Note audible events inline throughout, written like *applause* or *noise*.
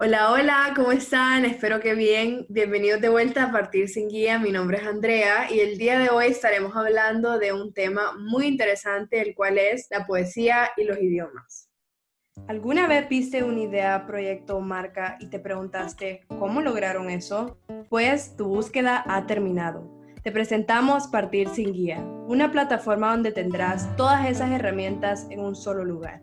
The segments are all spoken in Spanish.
Hola, hola, ¿cómo están? Espero que bien. Bienvenidos de vuelta a Partir sin Guía. Mi nombre es Andrea y el día de hoy estaremos hablando de un tema muy interesante, el cual es la poesía y los idiomas. ¿Alguna vez viste una idea, proyecto o marca y te preguntaste cómo lograron eso? Pues tu búsqueda ha terminado. Te presentamos Partir sin Guía, una plataforma donde tendrás todas esas herramientas en un solo lugar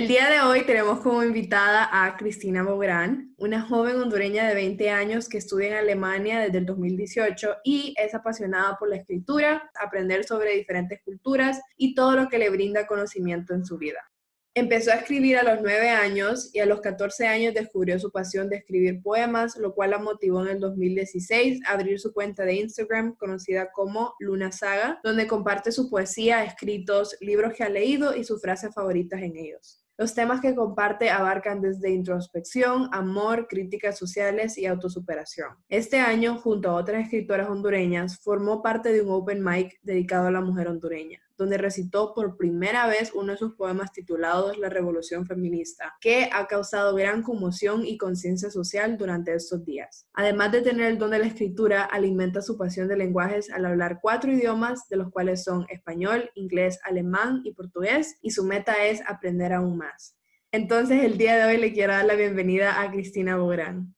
El día de hoy tenemos como invitada a Cristina Bográn, una joven hondureña de 20 años que estudia en Alemania desde el 2018 y es apasionada por la escritura, aprender sobre diferentes culturas y todo lo que le brinda conocimiento en su vida. Empezó a escribir a los 9 años y a los 14 años descubrió su pasión de escribir poemas, lo cual la motivó en el 2016 a abrir su cuenta de Instagram conocida como Luna Saga, donde comparte su poesía, escritos, libros que ha leído y sus frases favoritas en ellos. Los temas que comparte abarcan desde introspección, amor, críticas sociales y autosuperación. Este año, junto a otras escritoras hondureñas, formó parte de un open mic dedicado a la mujer hondureña donde recitó por primera vez uno de sus poemas titulados La Revolución Feminista, que ha causado gran conmoción y conciencia social durante estos días. Además de tener el don de la escritura, alimenta su pasión de lenguajes al hablar cuatro idiomas, de los cuales son español, inglés, alemán y portugués, y su meta es aprender aún más. Entonces, el día de hoy le quiero dar la bienvenida a Cristina Bográn.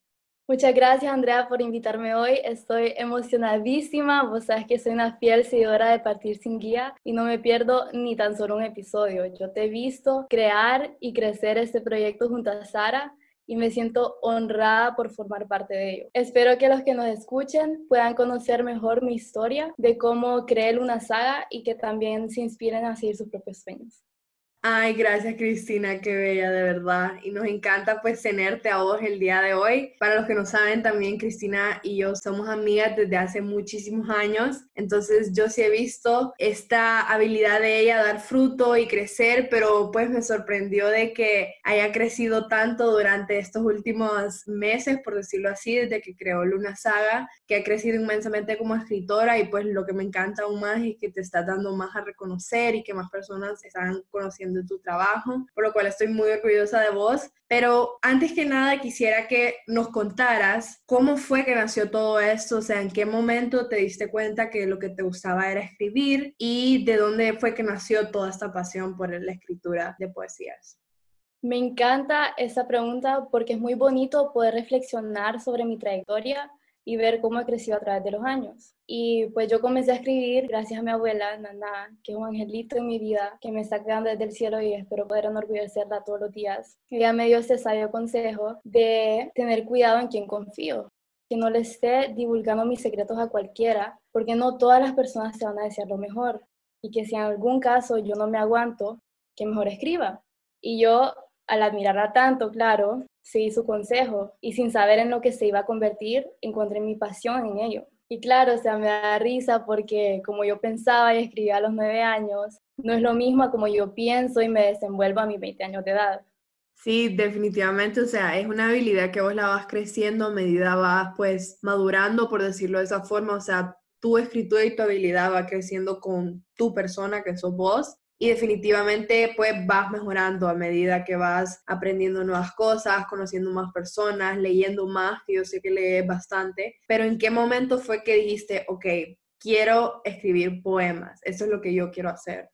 Muchas gracias, Andrea, por invitarme hoy. Estoy emocionadísima. Vos sabes que soy una fiel seguidora de Partir Sin Guía y no me pierdo ni tan solo un episodio. Yo te he visto crear y crecer este proyecto junto a Sara y me siento honrada por formar parte de ello. Espero que los que nos escuchen puedan conocer mejor mi historia de cómo creé una saga y que también se inspiren a seguir sus propios sueños. Ay, gracias Cristina, qué bella de verdad. Y nos encanta pues tenerte a vos el día de hoy. Para los que no saben, también Cristina y yo somos amigas desde hace muchísimos años. Entonces yo sí he visto esta habilidad de ella dar fruto y crecer, pero pues me sorprendió de que haya crecido tanto durante estos últimos meses, por decirlo así, desde que creó Luna Saga, que ha crecido inmensamente como escritora y pues lo que me encanta aún más es que te está dando más a reconocer y que más personas están conociendo de tu trabajo, por lo cual estoy muy orgullosa de vos. Pero antes que nada quisiera que nos contaras cómo fue que nació todo esto, o sea, en qué momento te diste cuenta que lo que te gustaba era escribir y de dónde fue que nació toda esta pasión por la escritura de poesías. Me encanta esa pregunta porque es muy bonito poder reflexionar sobre mi trayectoria y ver cómo he crecido a través de los años. Y pues yo comencé a escribir gracias a mi abuela, Nana, que es un angelito en mi vida, que me está creando desde el cielo y espero poder enorgullecerla todos los días. Ella me dio ese sabio consejo de tener cuidado en quien confío, que no le esté divulgando mis secretos a cualquiera, porque no todas las personas se van a desear lo mejor. Y que si en algún caso yo no me aguanto, que mejor escriba. Y yo, al admirarla tanto, claro, seguí su consejo y sin saber en lo que se iba a convertir, encontré mi pasión en ello. Y claro, o sea, me da risa porque como yo pensaba y escribía a los nueve años, no es lo mismo como yo pienso y me desenvuelvo a mis 20 años de edad. Sí, definitivamente, o sea, es una habilidad que vos la vas creciendo a medida vas pues madurando, por decirlo de esa forma, o sea, tu escritura y tu habilidad va creciendo con tu persona que sos vos y definitivamente pues vas mejorando a medida que vas aprendiendo nuevas cosas, conociendo más personas, leyendo más, que yo sé que lees bastante, pero ¿en qué momento fue que dijiste, ok, quiero escribir poemas, eso es lo que yo quiero hacer?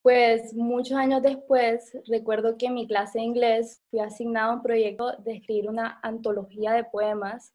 Pues muchos años después, recuerdo que en mi clase de inglés fui asignado un proyecto de escribir una antología de poemas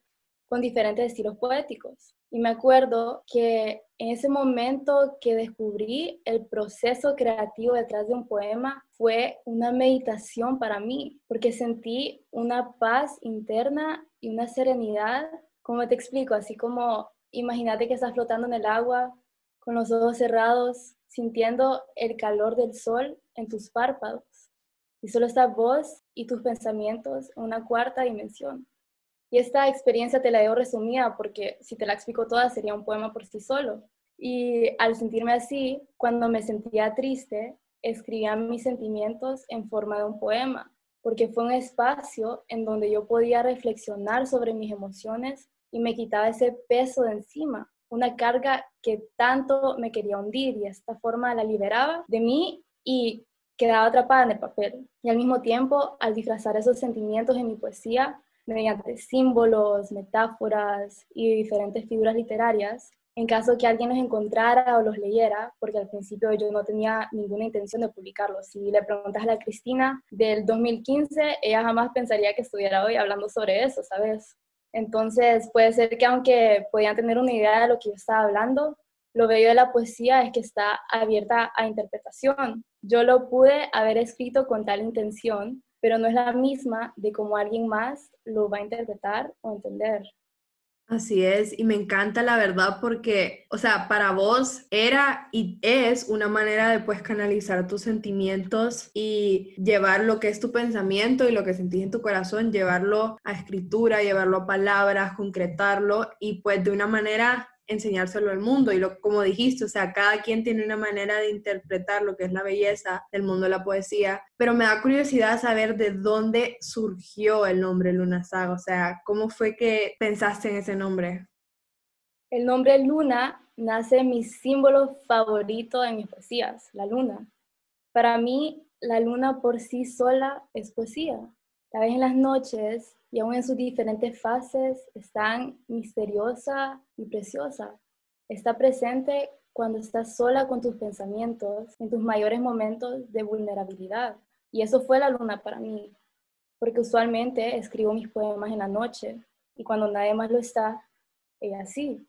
con diferentes estilos poéticos. Y me acuerdo que en ese momento que descubrí el proceso creativo detrás de un poema fue una meditación para mí, porque sentí una paz interna y una serenidad. como te explico? Así como imagínate que estás flotando en el agua con los ojos cerrados, sintiendo el calor del sol en tus párpados y solo estás vos y tus pensamientos en una cuarta dimensión. Y esta experiencia te la debo resumida porque si te la explico toda sería un poema por sí solo. Y al sentirme así, cuando me sentía triste, escribía mis sentimientos en forma de un poema, porque fue un espacio en donde yo podía reflexionar sobre mis emociones y me quitaba ese peso de encima, una carga que tanto me quería hundir y de esta forma la liberaba de mí y quedaba atrapada en el papel. Y al mismo tiempo, al disfrazar esos sentimientos en mi poesía, mediante símbolos, metáforas y diferentes figuras literarias, en caso que alguien los encontrara o los leyera, porque al principio yo no tenía ninguna intención de publicarlos. Si le preguntas a la Cristina del 2015, ella jamás pensaría que estuviera hoy hablando sobre eso, ¿sabes? Entonces puede ser que aunque podían tener una idea de lo que yo estaba hablando, lo bello de la poesía es que está abierta a interpretación. Yo lo pude haber escrito con tal intención, pero no es la misma de cómo alguien más lo va a interpretar o entender. Así es, y me encanta la verdad porque, o sea, para vos era y es una manera de pues canalizar tus sentimientos y llevar lo que es tu pensamiento y lo que sentís en tu corazón, llevarlo a escritura, llevarlo a palabras, concretarlo y pues de una manera enseñárselo al mundo. Y lo, como dijiste, o sea, cada quien tiene una manera de interpretar lo que es la belleza del mundo de la poesía, pero me da curiosidad saber de dónde surgió el nombre Luna Saga, o sea, ¿cómo fue que pensaste en ese nombre? El nombre Luna nace en mi símbolo favorito en mis poesías, la luna. Para mí, la luna por sí sola es poesía. La vez en las noches y aún en sus diferentes fases es tan misteriosa y preciosa. Está presente cuando estás sola con tus pensamientos, en tus mayores momentos de vulnerabilidad. Y eso fue la luna para mí, porque usualmente escribo mis poemas en la noche y cuando nadie más lo está, ella sí.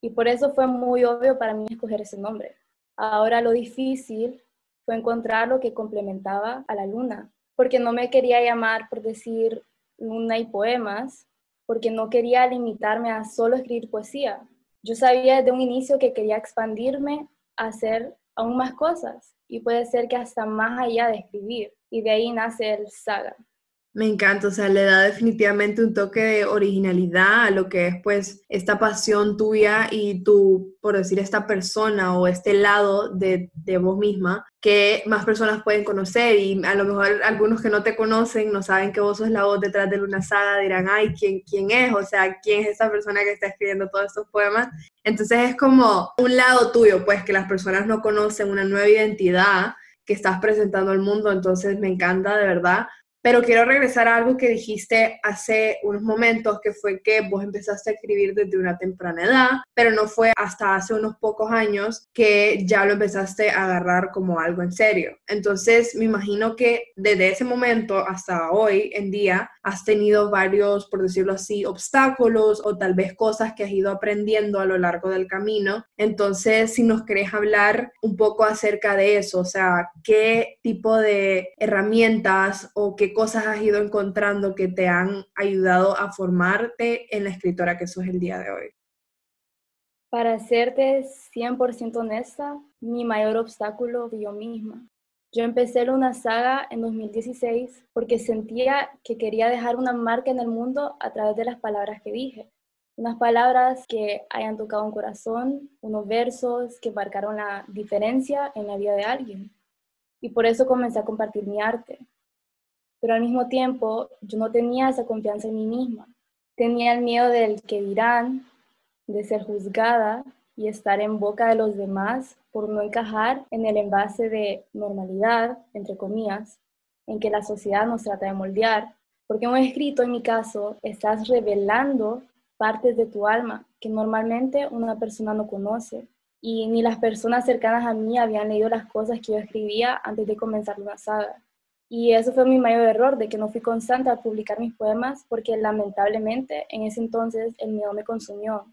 Y por eso fue muy obvio para mí escoger ese nombre. Ahora lo difícil fue encontrar lo que complementaba a la luna, porque no me quería llamar por decir luna y poemas, porque no quería limitarme a solo escribir poesía. Yo sabía desde un inicio que quería expandirme a hacer aún más cosas y puede ser que hasta más allá de escribir. Y de ahí nace el saga. Me encanta, o sea, le da definitivamente un toque de originalidad a lo que es pues esta pasión tuya y tu, por decir, esta persona o este lado de, de vos misma que más personas pueden conocer y a lo mejor algunos que no te conocen no saben que vos sos la voz detrás de Luna Saga, dirán, ay, ¿quién, ¿quién es? O sea, ¿quién es esa persona que está escribiendo todos estos poemas? Entonces es como un lado tuyo, pues que las personas no conocen una nueva identidad que estás presentando al mundo, entonces me encanta de verdad pero quiero regresar a algo que dijiste hace unos momentos, que fue que vos empezaste a escribir desde una temprana edad, pero no fue hasta hace unos pocos años que ya lo empezaste a agarrar como algo en serio. Entonces, me imagino que desde ese momento hasta hoy en día has tenido varios, por decirlo así, obstáculos o tal vez cosas que has ido aprendiendo a lo largo del camino. Entonces, si nos querés hablar un poco acerca de eso, o sea, qué tipo de herramientas o qué cosas has ido encontrando que te han ayudado a formarte en la escritora que sos el día de hoy? Para serte 100% honesta, mi mayor obstáculo yo misma. Yo empecé una saga en 2016 porque sentía que quería dejar una marca en el mundo a través de las palabras que dije. Unas palabras que hayan tocado un corazón, unos versos que marcaron la diferencia en la vida de alguien. Y por eso comencé a compartir mi arte pero al mismo tiempo yo no tenía esa confianza en mí misma. Tenía el miedo del que dirán, de ser juzgada y estar en boca de los demás por no encajar en el envase de normalidad, entre comillas, en que la sociedad nos trata de moldear. Porque un escrito, en mi caso, estás revelando partes de tu alma que normalmente una persona no conoce. Y ni las personas cercanas a mí habían leído las cosas que yo escribía antes de comenzar una saga. Y eso fue mi mayor error, de que no fui constante a publicar mis poemas, porque lamentablemente en ese entonces el miedo me consumió.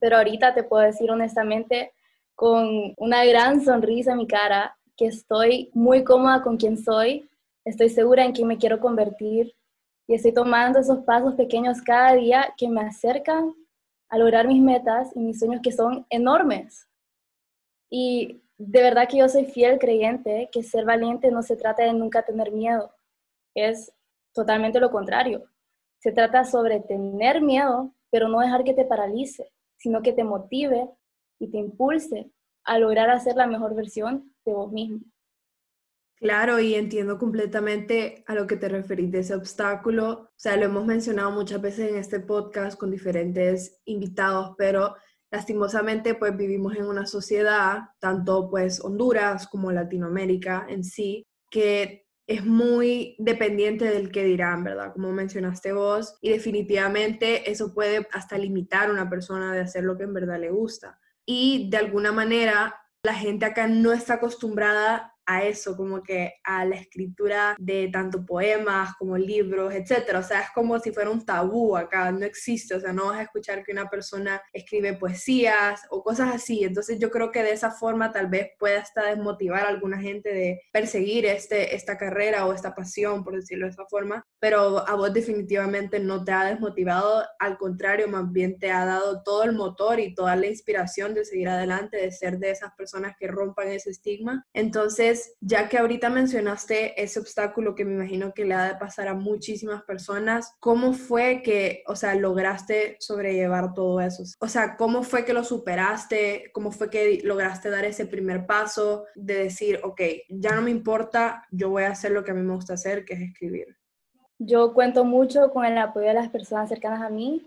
Pero ahorita te puedo decir honestamente, con una gran sonrisa en mi cara, que estoy muy cómoda con quien soy, estoy segura en quién me quiero convertir y estoy tomando esos pasos pequeños cada día que me acercan a lograr mis metas y mis sueños que son enormes. Y de verdad que yo soy fiel creyente que ser valiente no se trata de nunca tener miedo, es totalmente lo contrario. Se trata sobre tener miedo, pero no dejar que te paralice, sino que te motive y te impulse a lograr hacer la mejor versión de vos mismo. Claro, y entiendo completamente a lo que te referís de ese obstáculo. O sea, lo hemos mencionado muchas veces en este podcast con diferentes invitados, pero lastimosamente pues vivimos en una sociedad, tanto pues Honduras como Latinoamérica en sí, que es muy dependiente del que dirán, ¿verdad? Como mencionaste vos, y definitivamente eso puede hasta limitar a una persona de hacer lo que en verdad le gusta. Y de alguna manera la gente acá no está acostumbrada a eso, como que a la escritura de tanto poemas como libros, etcétera. O sea, es como si fuera un tabú acá, no existe, o sea, no vas a escuchar que una persona escribe poesías o cosas así. Entonces yo creo que de esa forma tal vez pueda hasta desmotivar a alguna gente de perseguir este, esta carrera o esta pasión, por decirlo de esa forma, pero a vos definitivamente no te ha desmotivado, al contrario, más bien te ha dado todo el motor y toda la inspiración de seguir adelante, de ser de esas personas que rompan ese estigma. Ya que ahorita mencionaste ese obstáculo que me imagino que le ha de pasar a muchísimas personas, ¿cómo fue que, o sea, lograste sobrellevar todo eso? O sea, ¿cómo fue que lo superaste? ¿Cómo fue que lograste dar ese primer paso de decir, ok, ya no me importa, yo voy a hacer lo que a mí me gusta hacer, que es escribir? Yo cuento mucho con el apoyo de las personas cercanas a mí,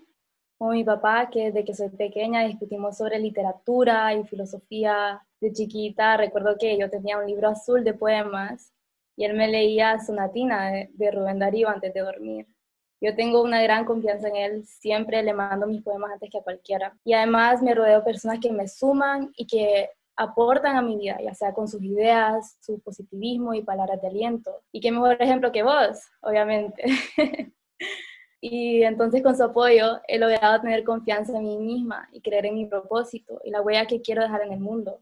como mi papá, que desde que soy pequeña discutimos sobre literatura y filosofía, de chiquita recuerdo que yo tenía un libro azul de poemas y él me leía Sonatina de, Rubén Darío antes de dormir. Yo tengo una gran confianza en él, siempre le mando mis poemas antes que a cualquiera. Y además me rodeo de personas que me suman y que aportan a mi vida, ya sea con sus ideas, su positivismo y palabras de aliento. Y qué mejor ejemplo que vos, obviamente. *laughs* y entonces con su apoyo he logrado tener confianza en mí misma y creer en mi propósito y la huella que quiero dejar en el mundo.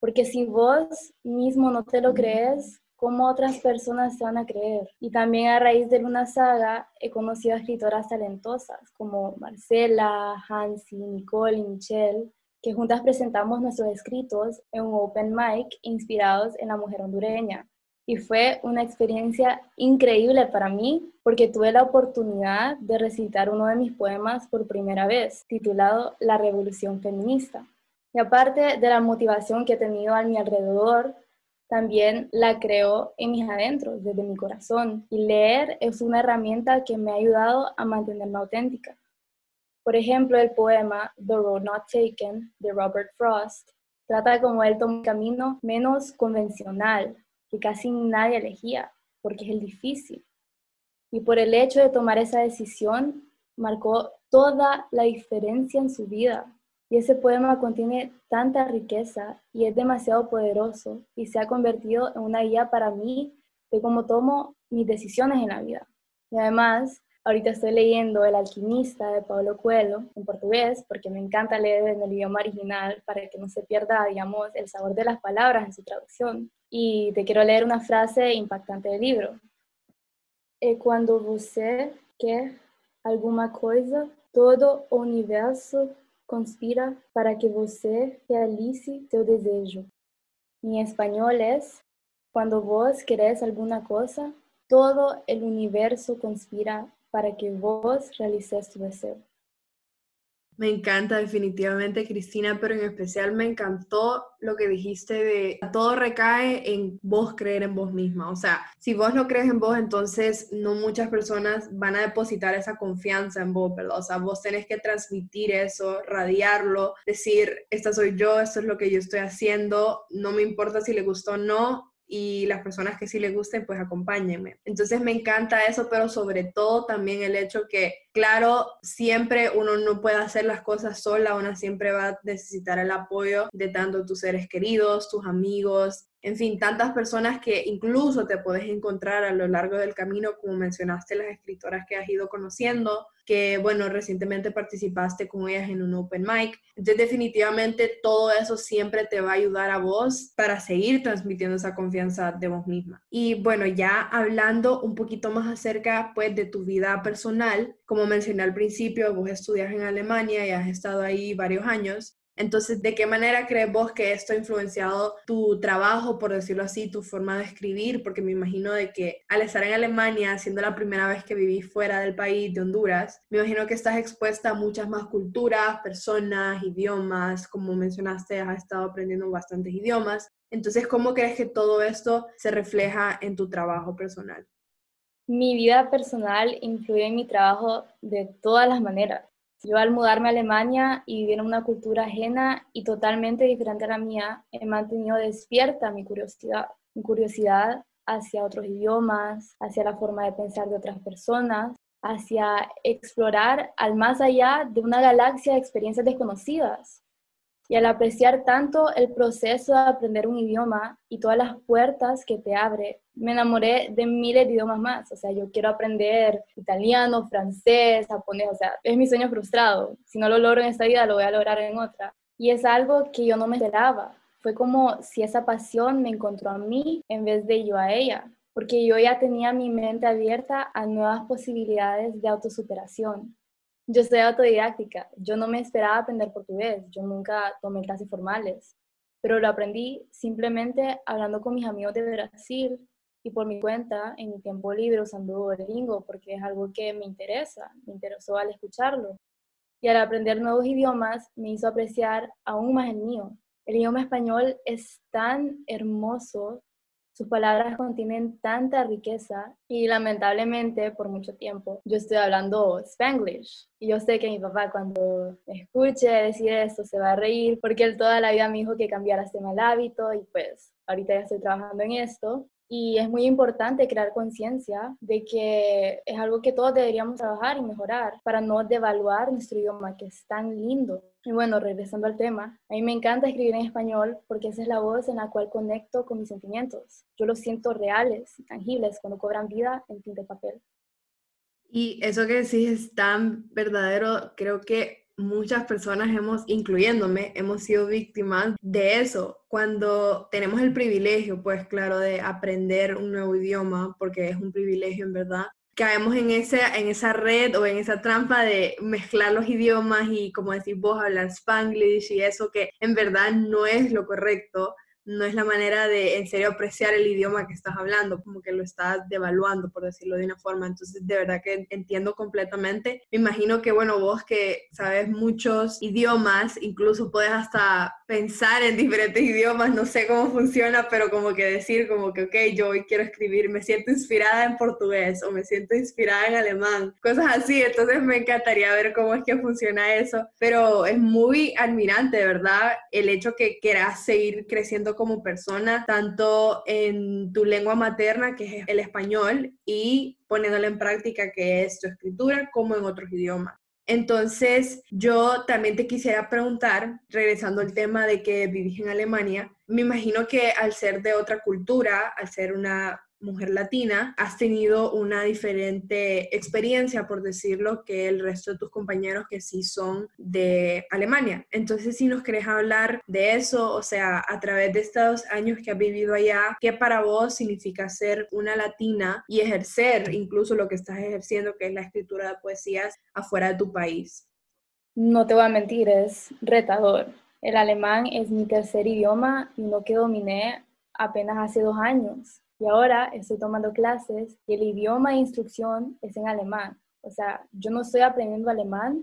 Porque si vos mismo no te lo crees, ¿cómo otras personas se van a creer? Y también a raíz de Luna Saga he conocido a escritoras talentosas como Marcela, Hansi, Nicole y Michelle, que juntas presentamos nuestros escritos en un open mic inspirados en la mujer hondureña. Y fue una experiencia increíble para mí porque tuve la oportunidad de recitar uno de mis poemas por primera vez, titulado La Revolución Feminista. Y aparte de la motivación que he tenido a mi alrededor, también la creo en mis adentros, desde mi corazón. Y leer es una herramienta que me ha ayudado a mantenerme auténtica. Por ejemplo, el poema The Road Not Taken de Robert Frost trata de cómo él toma un camino menos convencional, que casi nadie elegía, porque es el difícil. Y por el hecho de tomar esa decisión, marcó toda la diferencia en su vida, y ese poema contiene tanta riqueza y es demasiado poderoso y se ha convertido en una guía para mí de cómo tomo mis decisiones en la vida. Y además, ahorita estoy leyendo El alquimista de Pablo Coelho en portugués porque me encanta leer en el idioma original para que no se pierda, digamos, el sabor de las palabras en su traducción. Y te quiero leer una frase impactante del libro. E quando você quer alguma coisa, todo universo conspira para que você realice seu desejo. En español es, cuando vos querés alguna cosa, todo el universo conspira para que vos realices tu deseo. Me encanta definitivamente, Cristina, pero en especial me encantó lo que dijiste de todo recae en vos creer en vos misma. O sea, si vos no crees en vos, entonces no muchas personas van a depositar esa confianza en vos, ¿verdad? O sea, vos tenés que transmitir eso, radiarlo, decir, esta soy yo, esto es lo que yo estoy haciendo, no me importa si le gustó o no, y las personas que sí les gusten, pues acompáñenme. Entonces me encanta eso, pero sobre todo también el hecho que, claro, siempre uno no puede hacer las cosas sola, uno siempre va a necesitar el apoyo de tanto tus seres queridos, tus amigos, en fin, tantas personas que incluso te puedes encontrar a lo largo del camino, como mencionaste, las escritoras que has ido conociendo, que bueno, recientemente participaste con ellas en un open mic. Entonces definitivamente todo eso siempre te va a ayudar a vos para seguir transmitiendo esa confianza de vos misma. Y bueno, ya hablando un poquito más acerca pues de tu vida personal, como mencioné al principio, vos estudias en Alemania y has estado ahí varios años. Entonces, ¿de qué manera crees vos que esto ha influenciado tu trabajo, por decirlo así, tu forma de escribir? Porque me imagino de que al estar en Alemania, siendo la primera vez que viví fuera del país, de Honduras, me imagino que estás expuesta a muchas más culturas, personas, idiomas, como mencionaste, has estado aprendiendo bastantes idiomas. Entonces, ¿cómo crees que todo esto se refleja en tu trabajo personal? Mi vida personal influye en mi trabajo de todas las maneras. Yo al mudarme a Alemania y vivir en una cultura ajena y totalmente diferente a la mía, he mantenido despierta mi curiosidad, mi curiosidad hacia otros idiomas, hacia la forma de pensar de otras personas, hacia explorar al más allá de una galaxia de experiencias desconocidas. Y al apreciar tanto el proceso de aprender un idioma y todas las puertas que te abre, me enamoré de miles de idiomas más. O sea, yo quiero aprender italiano, francés, japonés. O sea, es mi sueño frustrado. Si no lo logro en esta vida, lo voy a lograr en otra. Y es algo que yo no me esperaba. Fue como si esa pasión me encontró a mí en vez de yo a ella. Porque yo ya tenía mi mente abierta a nuevas posibilidades de autosuperación yo soy autodidáctica, yo no me esperaba aprender portugués, yo nunca tomé clases formales, pero lo aprendí simplemente hablando con mis amigos de Brasil y por mi cuenta, en mi tiempo libre, usando Duolingo, porque es algo que me interesa, me interesó al escucharlo. Y al aprender nuevos idiomas me hizo apreciar aún más el mío. El idioma español es tan hermoso sus palabras contienen tanta riqueza y lamentablemente por mucho tiempo yo estoy hablando spanglish. Y yo sé que mi papá cuando me escuche decir esto se va a reír porque él toda la vida me dijo que cambiara este mal hábito y pues ahorita ya estoy trabajando en esto. Y es muy importante crear conciencia de que es algo que todos deberíamos trabajar y mejorar para no devaluar nuestro idioma que es tan lindo. Y bueno, regresando al tema, a mí me encanta escribir en español porque esa es la voz en la cual conecto con mis sentimientos. Yo los siento reales y tangibles cuando cobran vida en tinta de papel. Y eso que decís es tan verdadero, creo que muchas personas hemos, incluyéndome, hemos sido víctimas de eso. Cuando tenemos el privilegio, pues claro, de aprender un nuevo idioma, porque es un privilegio en verdad, caemos en, ese, en esa red o en esa trampa de mezclar los idiomas y, como decís vos, hablar spanglish y eso que en verdad no es lo correcto no es la manera de en serio apreciar el idioma que estás hablando, como que lo estás devaluando, por decirlo de una forma. Entonces, de verdad que entiendo completamente. Me imagino que, bueno, vos que sabes muchos idiomas, incluso puedes hasta pensar en diferentes idiomas, no sé cómo funciona, pero como que decir, como que, ok, yo hoy quiero escribir, me siento inspirada en portugués o me siento inspirada en alemán, cosas así. Entonces, me encantaría ver cómo es que funciona eso, pero es muy admirante, verdad, el hecho que quieras seguir creciendo como persona, tanto en tu lengua materna, que es el español, y poniéndola en práctica, que es tu escritura, como en otros idiomas. Entonces, yo también te quisiera preguntar, regresando al tema de que vivís en Alemania, me imagino que al ser de otra cultura, al ser una mujer latina, has tenido una diferente experiencia, por decirlo, que el resto de tus compañeros que sí son de Alemania. Entonces, si nos querés hablar de eso, o sea, a través de estos años que has vivido allá, ¿qué para vos significa ser una latina y ejercer incluso lo que estás ejerciendo, que es la escritura de poesías afuera de tu país? No te voy a mentir, es retador. El alemán es mi tercer idioma y no que dominé apenas hace dos años y ahora estoy tomando clases y el idioma de instrucción es en alemán. O sea, yo no estoy aprendiendo alemán,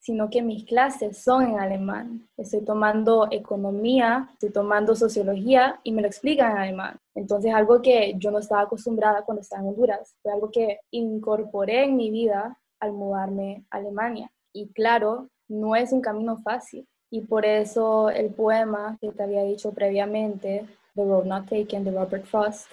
sino que mis clases son en alemán. Estoy tomando economía, estoy tomando sociología y me lo explican en alemán. Entonces, algo que yo no estaba acostumbrada cuando estaba en Honduras, fue algo que incorporé en mi vida al mudarme a Alemania. Y claro, no es un camino fácil. Y por eso el poema que te había dicho previamente, The Road Not Taken, de Robert Frost,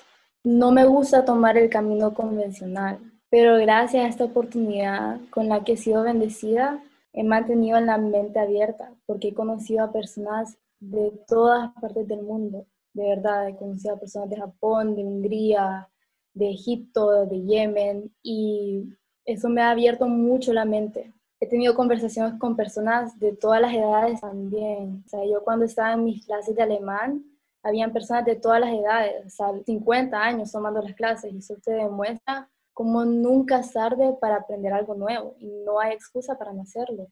no me gusta tomar el camino convencional, pero gracias a esta oportunidad con la que he sido bendecida, he mantenido la mente abierta porque he conocido a personas de todas partes del mundo. De verdad, he conocido a personas de Japón, de Hungría, de Egipto, de Yemen y eso me ha abierto mucho la mente. He tenido conversaciones con personas de todas las edades también. O sea, yo cuando estaba en mis clases de alemán, habían personas de todas las edades, o sea, 50 años tomando las clases y eso te demuestra como nunca es tarde para aprender algo nuevo y no hay excusa para no hacerlo.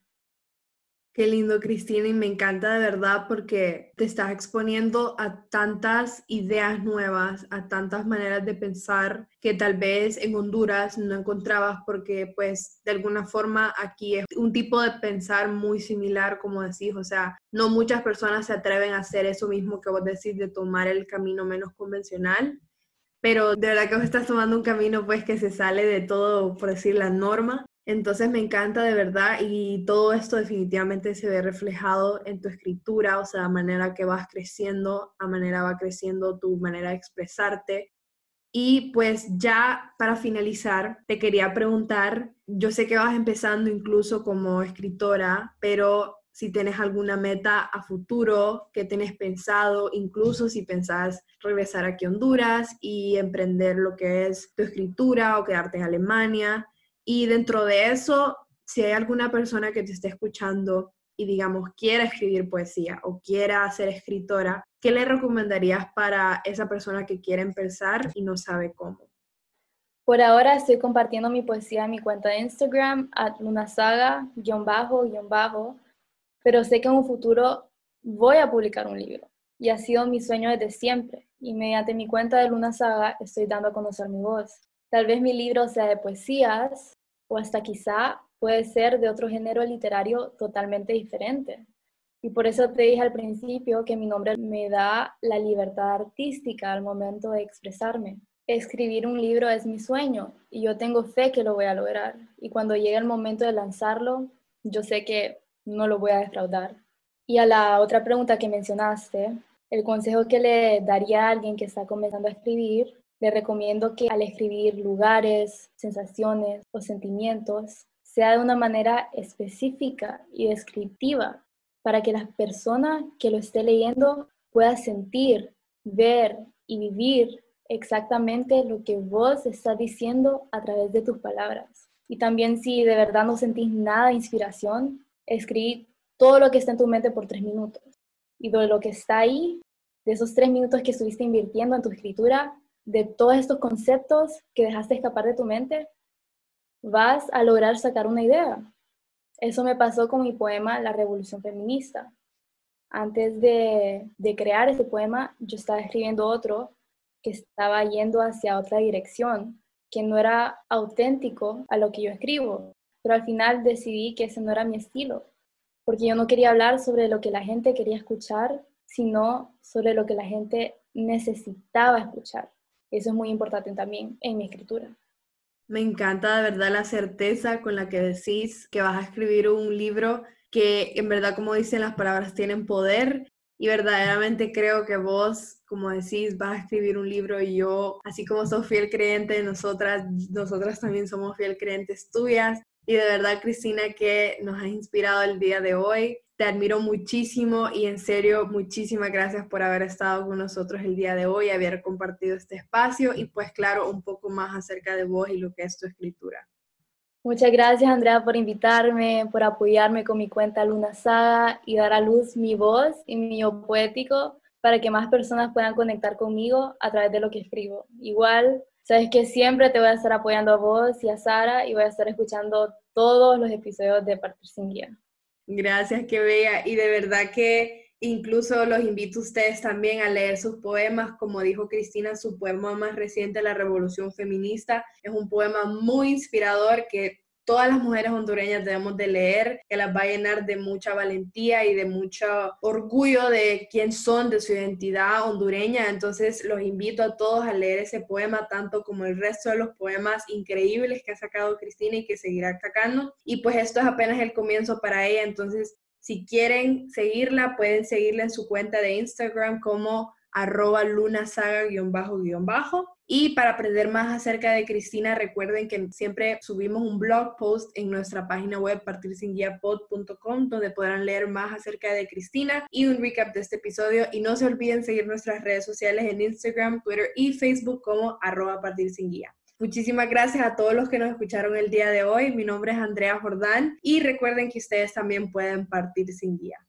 Qué lindo, Cristina, y me encanta de verdad porque te estás exponiendo a tantas ideas nuevas, a tantas maneras de pensar que tal vez en Honduras no encontrabas porque pues de alguna forma aquí es un tipo de pensar muy similar, como decís, o sea, no muchas personas se atreven a hacer eso mismo que vos decís de tomar el camino menos convencional pero de verdad que vos estás tomando un camino pues que se sale de todo, por decir, la norma entonces me encanta de verdad y todo esto definitivamente se ve reflejado en tu escritura, o sea, a manera que vas creciendo, a manera va creciendo tu manera de expresarte. Y pues ya para finalizar, te quería preguntar, yo sé que vas empezando incluso como escritora, pero si tienes alguna meta a futuro que tienes pensado, incluso si pensás regresar aquí a Honduras y emprender lo que es tu escritura o quedarte en Alemania. Y dentro de eso, si hay alguna persona que te esté escuchando y digamos quiera escribir poesía o quiera ser escritora, ¿qué le recomendarías para esa persona que quiere empezar y no sabe cómo? Por ahora estoy compartiendo mi poesía en mi cuenta de Instagram, lunasaga, guion bajo, guion bajo, pero sé que en un futuro voy a publicar un libro y ha sido mi sueño desde siempre y mediante mi cuenta de Luna Saga estoy dando a conocer mi voz. Tal vez mi libro sea de poesías, o hasta quizá puede ser de otro género literario totalmente diferente. Y por eso te dije al principio que mi nombre me da la libertad artística al momento de expresarme. Escribir un libro es mi sueño y yo tengo fe que lo voy a lograr. Y cuando llegue el momento de lanzarlo, yo sé que no lo voy a defraudar. Y a la otra pregunta que mencionaste, el consejo que le daría a alguien que está comenzando a escribir le recomiendo que al escribir lugares, sensaciones o sentimientos, sea de una manera específica y descriptiva para que la persona que lo esté leyendo pueda sentir, ver y vivir exactamente lo que vos estás diciendo a través de tus palabras. Y también si de verdad no sentís nada de inspiración, escribí todo lo que está en tu mente por tres minutos. Y de lo que está ahí, de esos tres minutos que estuviste invirtiendo en tu escritura, de todos estos conceptos que dejaste escapar de tu mente, vas a lograr sacar una idea. Eso me pasó con mi poema La Revolución Feminista. Antes de, de crear ese poema, yo estaba escribiendo otro que estaba yendo hacia otra dirección, que no era auténtico a lo que yo escribo. Pero al final decidí que ese no era mi estilo, porque yo no quería hablar sobre lo que la gente quería escuchar, sino sobre lo que la gente necesitaba escuchar. Eso es muy importante también en mi escritura. Me encanta de verdad la certeza con la que decís que vas a escribir un libro que en verdad, como dicen las palabras, tienen poder y verdaderamente creo que vos, como decís, vas a escribir un libro y yo, así como sos fiel creyente de nosotras, nosotras también somos fiel creyentes tuyas. Y de verdad, Cristina, que nos has inspirado el día de hoy. Te admiro muchísimo y en serio, muchísimas gracias por haber estado con nosotros el día de hoy, haber compartido este espacio y pues claro, un poco más acerca de vos y lo que es tu escritura. Muchas gracias Andrea por invitarme, por apoyarme con mi cuenta Luna Saga y dar a luz mi voz y mi yo poético para que más personas puedan conectar conmigo a través de lo que escribo. Igual, sabes que siempre te voy a estar apoyando a vos y a Sara y voy a estar escuchando todos los episodios de Partir sin Guía. Gracias, qué bella. Y de verdad que incluso los invito a ustedes también a leer sus poemas. Como dijo Cristina, su poema más reciente, La Revolución Feminista, es un poema muy inspirador que todas las mujeres hondureñas debemos de leer, que las va a llenar de mucha valentía y de mucho orgullo de quién son, de su identidad hondureña. Entonces los invito a todos a leer ese poema, tanto como el resto de los poemas increíbles que ha sacado Cristina y que seguirá sacando. Y pues esto es apenas el comienzo para ella. Entonces, si quieren seguirla, pueden seguirla en su cuenta de Instagram como arroba lunasaga-bajo. Y para aprender más acerca de Cristina, recuerden que siempre subimos un blog post en nuestra página web partirsinguiapod.com donde podrán leer más acerca de Cristina y un recap de este episodio. Y no se olviden seguir nuestras redes sociales en Instagram, Twitter y Facebook como arroba partir Muchísimas gracias a todos los que nos escucharon el día de hoy. Mi nombre es Andrea Jordán y recuerden que ustedes también pueden partir sin guía.